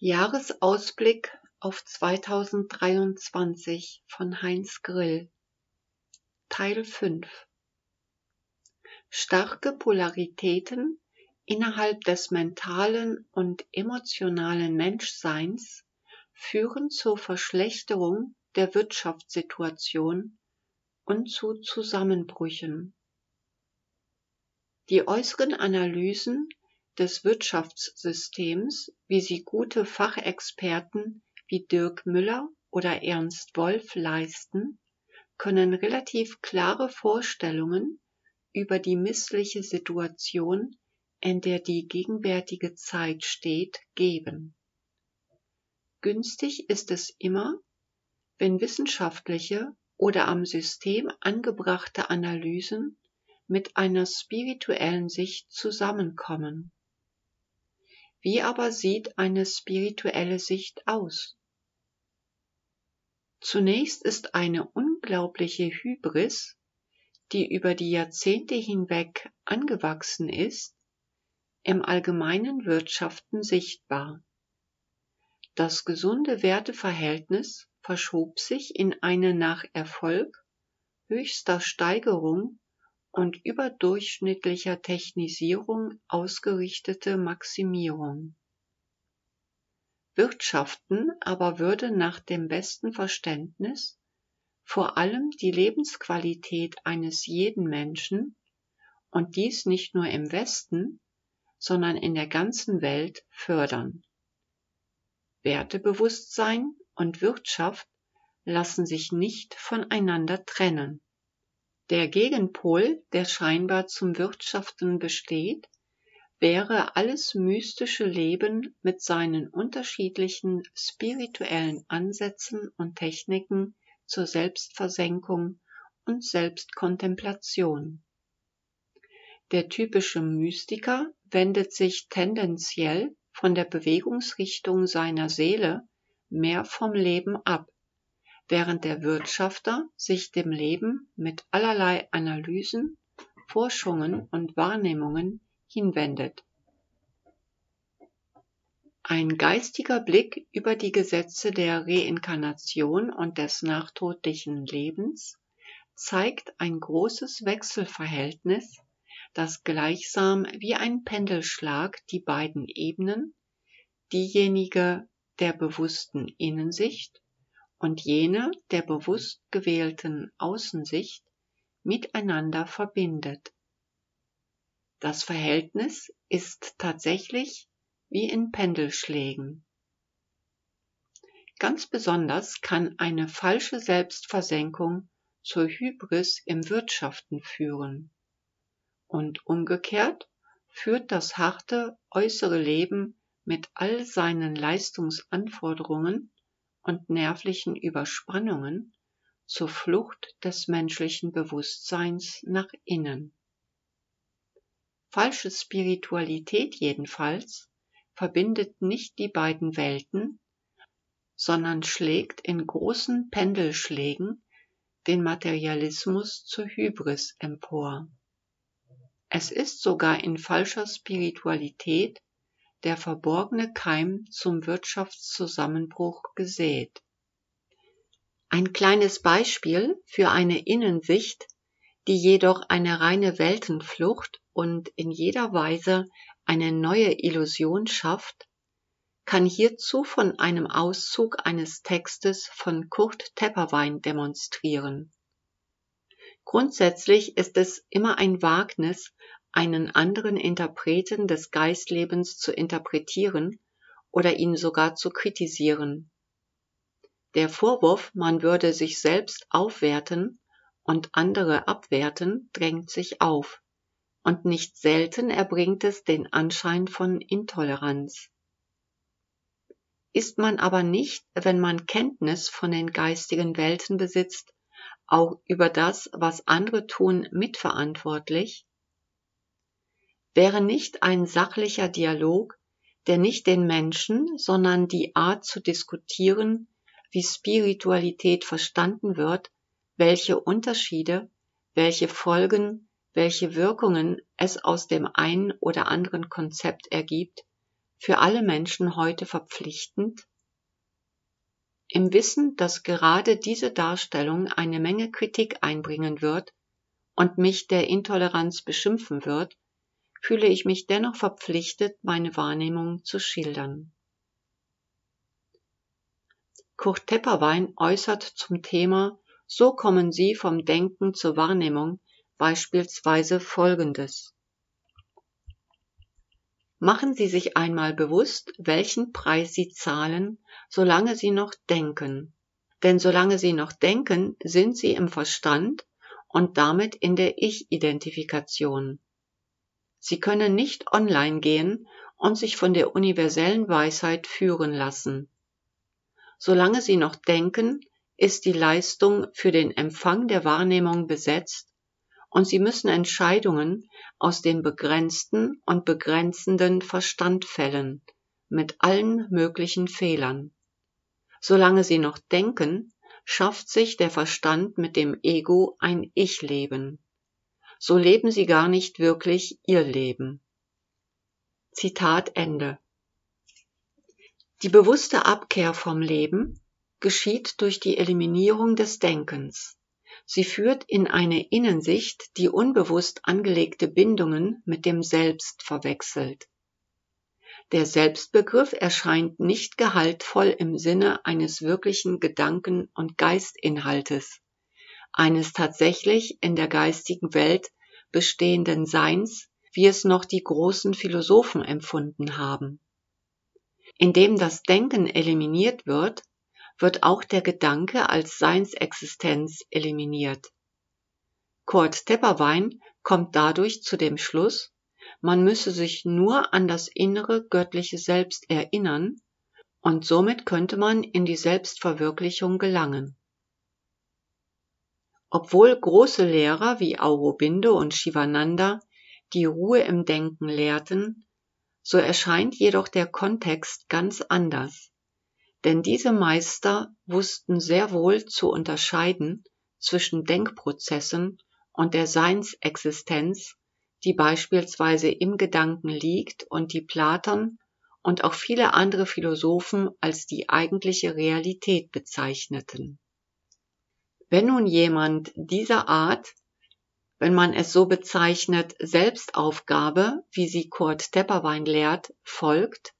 Jahresausblick auf 2023 von Heinz Grill Teil 5 Starke Polaritäten innerhalb des mentalen und emotionalen Menschseins führen zur Verschlechterung der Wirtschaftssituation und zu Zusammenbrüchen. Die äußeren Analysen des Wirtschaftssystems, wie sie gute Fachexperten wie Dirk Müller oder Ernst Wolf leisten, können relativ klare Vorstellungen über die missliche Situation, in der die gegenwärtige Zeit steht, geben. Günstig ist es immer, wenn wissenschaftliche oder am System angebrachte Analysen mit einer spirituellen Sicht zusammenkommen. Wie aber sieht eine spirituelle Sicht aus? Zunächst ist eine unglaubliche Hybris, die über die Jahrzehnte hinweg angewachsen ist, im allgemeinen Wirtschaften sichtbar. Das gesunde Werteverhältnis verschob sich in eine nach Erfolg höchster Steigerung und überdurchschnittlicher Technisierung ausgerichtete Maximierung. Wirtschaften aber würde nach dem besten Verständnis vor allem die Lebensqualität eines jeden Menschen und dies nicht nur im Westen, sondern in der ganzen Welt fördern. Wertebewusstsein und Wirtschaft lassen sich nicht voneinander trennen. Der Gegenpol, der scheinbar zum Wirtschaften besteht, wäre alles mystische Leben mit seinen unterschiedlichen spirituellen Ansätzen und Techniken zur Selbstversenkung und Selbstkontemplation. Der typische Mystiker wendet sich tendenziell von der Bewegungsrichtung seiner Seele mehr vom Leben ab während der Wirtschafter sich dem Leben mit allerlei Analysen, Forschungen und Wahrnehmungen hinwendet. Ein geistiger Blick über die Gesetze der Reinkarnation und des nachtodlichen Lebens zeigt ein großes Wechselverhältnis, das gleichsam wie ein Pendelschlag die beiden Ebenen, diejenige der bewussten Innensicht und jene der bewusst gewählten Außensicht miteinander verbindet. Das Verhältnis ist tatsächlich wie in Pendelschlägen. Ganz besonders kann eine falsche Selbstversenkung zur Hybris im Wirtschaften führen. Und umgekehrt führt das harte äußere Leben mit all seinen Leistungsanforderungen und nervlichen Überspannungen zur Flucht des menschlichen Bewusstseins nach innen. Falsche Spiritualität jedenfalls verbindet nicht die beiden Welten, sondern schlägt in großen Pendelschlägen den Materialismus zur Hybris empor. Es ist sogar in falscher Spiritualität der verborgene Keim zum Wirtschaftszusammenbruch gesät. Ein kleines Beispiel für eine Innensicht, die jedoch eine reine Weltenflucht und in jeder Weise eine neue Illusion schafft, kann hierzu von einem Auszug eines Textes von Kurt Tepperwein demonstrieren. Grundsätzlich ist es immer ein Wagnis, einen anderen Interpreten des Geistlebens zu interpretieren oder ihn sogar zu kritisieren. Der Vorwurf, man würde sich selbst aufwerten und andere abwerten, drängt sich auf, und nicht selten erbringt es den Anschein von Intoleranz. Ist man aber nicht, wenn man Kenntnis von den geistigen Welten besitzt, auch über das, was andere tun, mitverantwortlich, wäre nicht ein sachlicher Dialog, der nicht den Menschen, sondern die Art zu diskutieren, wie Spiritualität verstanden wird, welche Unterschiede, welche Folgen, welche Wirkungen es aus dem einen oder anderen Konzept ergibt, für alle Menschen heute verpflichtend? Im Wissen, dass gerade diese Darstellung eine Menge Kritik einbringen wird und mich der Intoleranz beschimpfen wird, fühle ich mich dennoch verpflichtet, meine Wahrnehmung zu schildern. Kurt Tepperwein äußert zum Thema So kommen Sie vom Denken zur Wahrnehmung beispielsweise Folgendes. Machen Sie sich einmal bewusst, welchen Preis Sie zahlen, solange Sie noch denken. Denn solange Sie noch denken, sind Sie im Verstand und damit in der Ich-Identifikation. Sie können nicht online gehen und sich von der universellen Weisheit führen lassen. Solange Sie noch denken, ist die Leistung für den Empfang der Wahrnehmung besetzt und sie müssen Entscheidungen aus dem begrenzten und begrenzenden Verstand fällen, mit allen möglichen Fehlern. Solange sie noch denken, schafft sich der Verstand mit dem Ego ein Ich-Leben. So leben sie gar nicht wirklich ihr Leben. Zitat Ende. Die bewusste Abkehr vom Leben geschieht durch die Eliminierung des Denkens. Sie führt in eine Innensicht, die unbewusst angelegte Bindungen mit dem Selbst verwechselt. Der Selbstbegriff erscheint nicht gehaltvoll im Sinne eines wirklichen Gedanken- und Geistinhaltes, eines tatsächlich in der geistigen Welt bestehenden Seins, wie es noch die großen Philosophen empfunden haben. Indem das Denken eliminiert wird, wird auch der Gedanke als Seinsexistenz eliminiert. Kurt Tepperwein kommt dadurch zu dem Schluss, man müsse sich nur an das innere göttliche Selbst erinnern, und somit könnte man in die Selbstverwirklichung gelangen. Obwohl große Lehrer wie Aurobindo und Shivananda die Ruhe im Denken lehrten, so erscheint jedoch der Kontext ganz anders denn diese Meister wussten sehr wohl zu unterscheiden zwischen Denkprozessen und der Seinsexistenz, die beispielsweise im Gedanken liegt und die Platon und auch viele andere Philosophen als die eigentliche Realität bezeichneten. Wenn nun jemand dieser Art, wenn man es so bezeichnet, Selbstaufgabe, wie sie Kurt Tepperwein lehrt, folgt,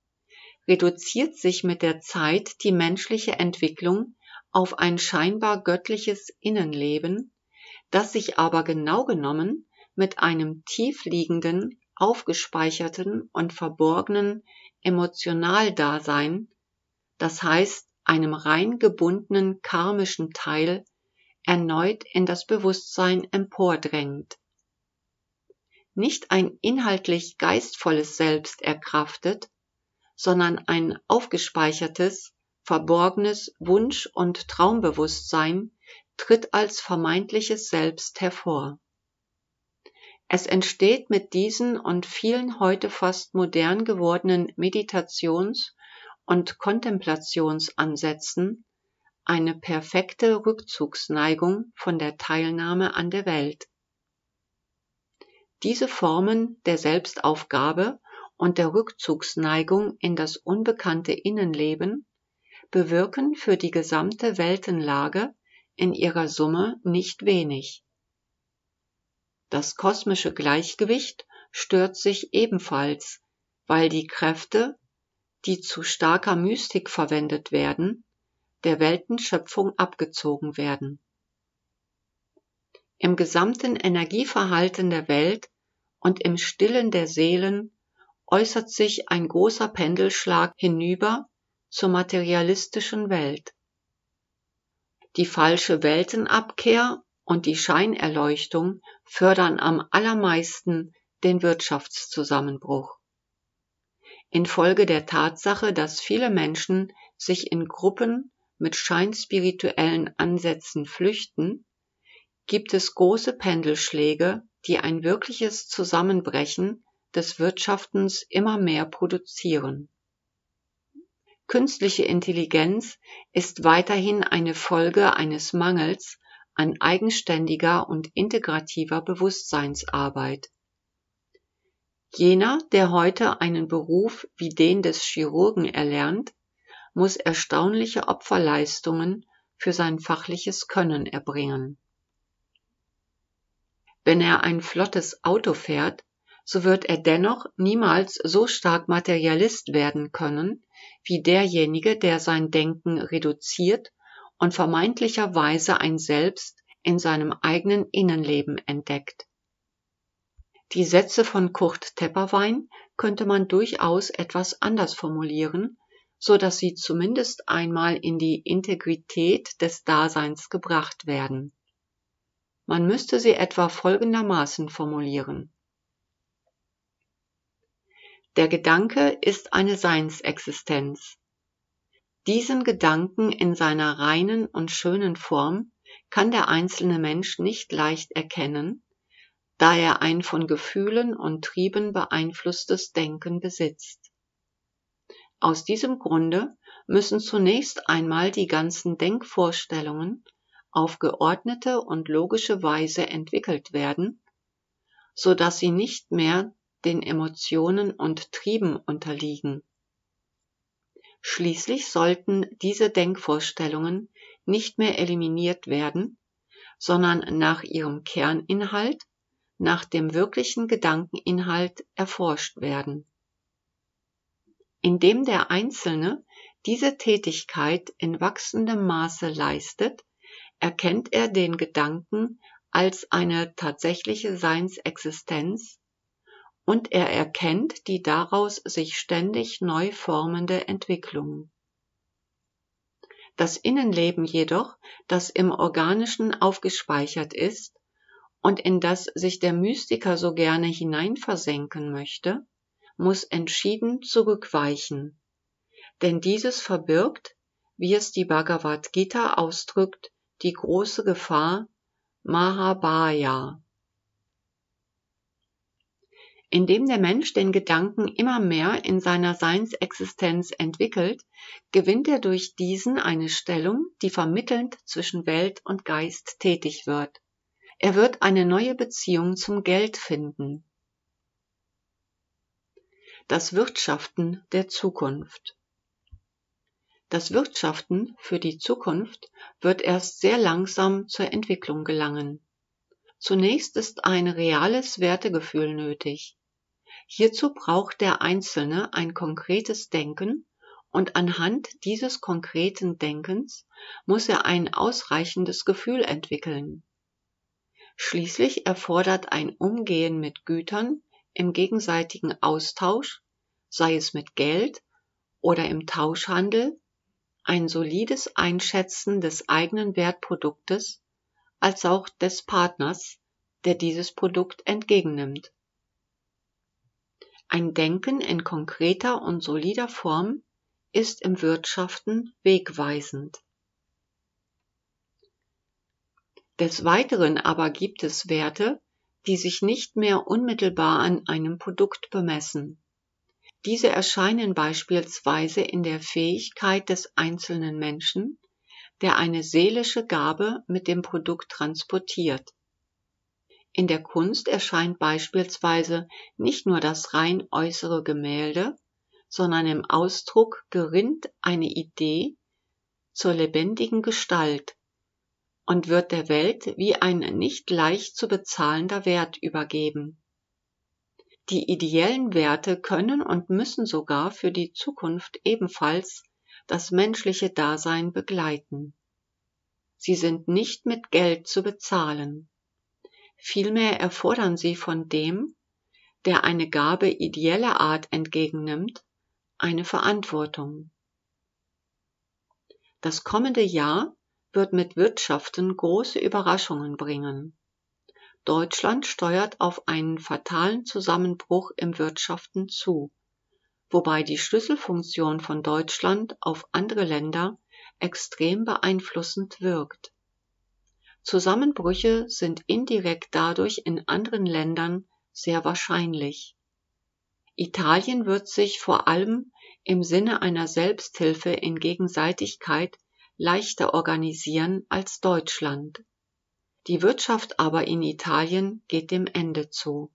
reduziert sich mit der Zeit die menschliche Entwicklung auf ein scheinbar göttliches Innenleben, das sich aber genau genommen mit einem tiefliegenden, aufgespeicherten und verborgenen Emotionaldasein, das heißt einem rein gebundenen karmischen Teil, erneut in das Bewusstsein empordrängt. Nicht ein inhaltlich geistvolles Selbst erkraftet, sondern ein aufgespeichertes, verborgenes Wunsch- und Traumbewusstsein tritt als vermeintliches Selbst hervor. Es entsteht mit diesen und vielen heute fast modern gewordenen Meditations- und Kontemplationsansätzen eine perfekte Rückzugsneigung von der Teilnahme an der Welt. Diese Formen der Selbstaufgabe und der Rückzugsneigung in das unbekannte Innenleben bewirken für die gesamte Weltenlage in ihrer Summe nicht wenig. Das kosmische Gleichgewicht stört sich ebenfalls, weil die Kräfte, die zu starker Mystik verwendet werden, der Weltenschöpfung abgezogen werden. Im gesamten Energieverhalten der Welt und im Stillen der Seelen äußert sich ein großer Pendelschlag hinüber zur materialistischen Welt. Die falsche Weltenabkehr und die Scheinerleuchtung fördern am allermeisten den Wirtschaftszusammenbruch. Infolge der Tatsache, dass viele Menschen sich in Gruppen mit scheinspirituellen Ansätzen flüchten, gibt es große Pendelschläge, die ein wirkliches Zusammenbrechen des Wirtschaftens immer mehr produzieren. Künstliche Intelligenz ist weiterhin eine Folge eines Mangels an eigenständiger und integrativer Bewusstseinsarbeit. Jener, der heute einen Beruf wie den des Chirurgen erlernt, muss erstaunliche Opferleistungen für sein fachliches Können erbringen. Wenn er ein flottes Auto fährt, so wird er dennoch niemals so stark Materialist werden können, wie derjenige, der sein Denken reduziert und vermeintlicherweise ein Selbst in seinem eigenen Innenleben entdeckt. Die Sätze von Kurt Tepperwein könnte man durchaus etwas anders formulieren, so dass sie zumindest einmal in die Integrität des Daseins gebracht werden. Man müsste sie etwa folgendermaßen formulieren. Der Gedanke ist eine Seinsexistenz. Diesen Gedanken in seiner reinen und schönen Form kann der einzelne Mensch nicht leicht erkennen, da er ein von Gefühlen und Trieben beeinflusstes Denken besitzt. Aus diesem Grunde müssen zunächst einmal die ganzen Denkvorstellungen auf geordnete und logische Weise entwickelt werden, so dass sie nicht mehr den Emotionen und Trieben unterliegen. Schließlich sollten diese Denkvorstellungen nicht mehr eliminiert werden, sondern nach ihrem Kerninhalt nach dem wirklichen Gedankeninhalt erforscht werden. Indem der Einzelne diese Tätigkeit in wachsendem Maße leistet, erkennt er den Gedanken als eine tatsächliche Seinsexistenz und er erkennt die daraus sich ständig neu formende Entwicklung. Das Innenleben jedoch, das im Organischen aufgespeichert ist, und in das sich der Mystiker so gerne hineinversenken möchte, muss entschieden zurückweichen. Denn dieses verbirgt, wie es die Bhagavad Gita ausdrückt, die große Gefahr Mahabhaya. Indem der Mensch den Gedanken immer mehr in seiner Seinsexistenz entwickelt, gewinnt er durch diesen eine Stellung, die vermittelnd zwischen Welt und Geist tätig wird. Er wird eine neue Beziehung zum Geld finden. Das Wirtschaften der Zukunft. Das Wirtschaften für die Zukunft wird erst sehr langsam zur Entwicklung gelangen. Zunächst ist ein reales Wertegefühl nötig. Hierzu braucht der Einzelne ein konkretes Denken und anhand dieses konkreten Denkens muss er ein ausreichendes Gefühl entwickeln. Schließlich erfordert ein Umgehen mit Gütern im gegenseitigen Austausch, sei es mit Geld oder im Tauschhandel, ein solides Einschätzen des eigenen Wertproduktes als auch des Partners, der dieses Produkt entgegennimmt. Ein Denken in konkreter und solider Form ist im Wirtschaften wegweisend. Des Weiteren aber gibt es Werte, die sich nicht mehr unmittelbar an einem Produkt bemessen. Diese erscheinen beispielsweise in der Fähigkeit des einzelnen Menschen, der eine seelische Gabe mit dem Produkt transportiert. In der Kunst erscheint beispielsweise nicht nur das rein äußere Gemälde, sondern im Ausdruck gerinnt eine Idee zur lebendigen Gestalt, und wird der Welt wie ein nicht leicht zu bezahlender Wert übergeben. Die ideellen Werte können und müssen sogar für die Zukunft ebenfalls das menschliche Dasein begleiten. Sie sind nicht mit Geld zu bezahlen. Vielmehr erfordern sie von dem, der eine Gabe ideeller Art entgegennimmt, eine Verantwortung. Das kommende Jahr wird mit Wirtschaften große Überraschungen bringen. Deutschland steuert auf einen fatalen Zusammenbruch im Wirtschaften zu, wobei die Schlüsselfunktion von Deutschland auf andere Länder extrem beeinflussend wirkt. Zusammenbrüche sind indirekt dadurch in anderen Ländern sehr wahrscheinlich. Italien wird sich vor allem im Sinne einer Selbsthilfe in Gegenseitigkeit leichter organisieren als Deutschland. Die Wirtschaft aber in Italien geht dem Ende zu.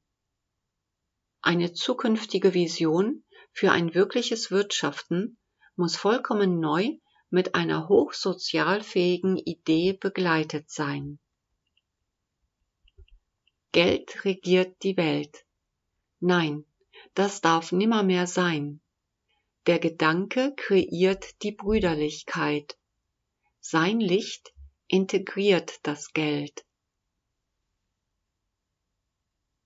Eine zukünftige Vision für ein wirkliches Wirtschaften muss vollkommen neu mit einer hochsozialfähigen Idee begleitet sein. Geld regiert die Welt. Nein, das darf nimmermehr sein. Der Gedanke kreiert die Brüderlichkeit. Sein Licht integriert das Geld.